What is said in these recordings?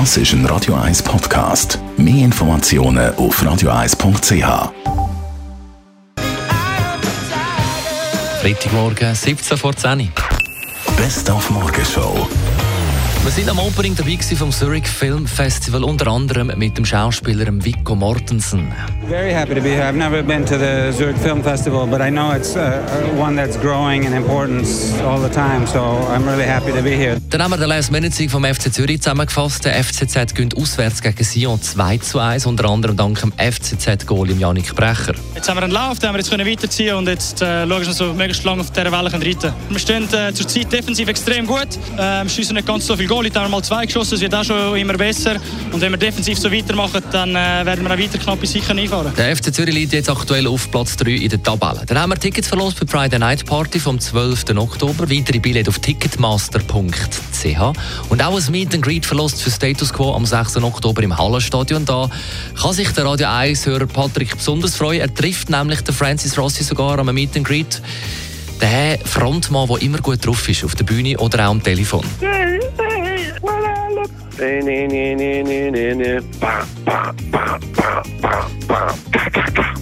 Das ist ein Radio 1 Podcast. Mehr Informationen auf radio1.ch. Freitagmorgen, 17 vor 10. Best auf Morgenshow. Wir sind am Opening dabei vom Zurich Film Festival, unter anderem mit dem Schauspieler Viggo Mortensen. Very happy to be here. I've never been to the Zurich Film Festival, but I know it's uh, one that's growing in importance all the time, so I'm really happy to be here. Dann haben wir den Last Minute Sieg vom FC Zürich zusammengefasst. Der FCZ gönnt auswärts gegen Sion 2 zu 1, unter anderem dank dem FCZ-Goal im Janik Brecher. Jetzt haben wir einen Lauf, den haben wir jetzt können weiterziehen und jetzt äh, schauen wir, dass wir so möglichst lange auf dieser Welle reiten können. Wir stehen äh, zurzeit defensiv extrem gut, äh, schießen nicht ganz so viel Goal, jetzt haben wir mal zwei geschossen, es wird auch schon immer besser und wenn wir defensiv so weitermachen, dann äh, werden wir auch weiter knapp sicher einfahren. Der FC Zürich liegt jetzt aktuell auf Platz 3 in der Tabelle. Dann haben wir Tickets verlost für die Friday Night Party vom 12. Oktober. Weitere Billette auf ticketmaster.ch und auch ein Meet and Greet verlost für Status Quo am 6. Oktober im Hallenstadion. Da kann sich der Radio 1-Hörer Patrick besonders freuen. Er trifft nämlich den Francis Rossi sogar am Meet and Greet. Der Frontmann, der immer gut drauf ist, auf der Bühne oder auch am Telefon. Nee, nee, nee, nee, nee, nee, nee. Ba, ba, ba, ba, ba, ba. Ka, ka, ka.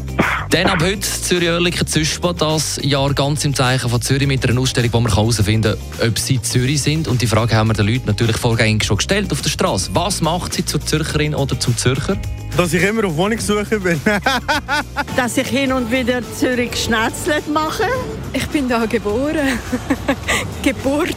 Dann ab heute Zürich-Oerlikon Züspa, das Jahr ganz im Zeichen von Zürich mit einer Ausstellung, wo man herausfinden kann, ob sie Zürich sind. Und die Frage haben wir den Leuten natürlich vorgängig schon gestellt auf der Straße. Was macht sie zur Zürcherin oder zum Zürcher? Dass ich immer auf Wohnungssuche bin. dass ich hin und wieder Zürich schnetzelt mache. Ich bin da geboren. Geburt.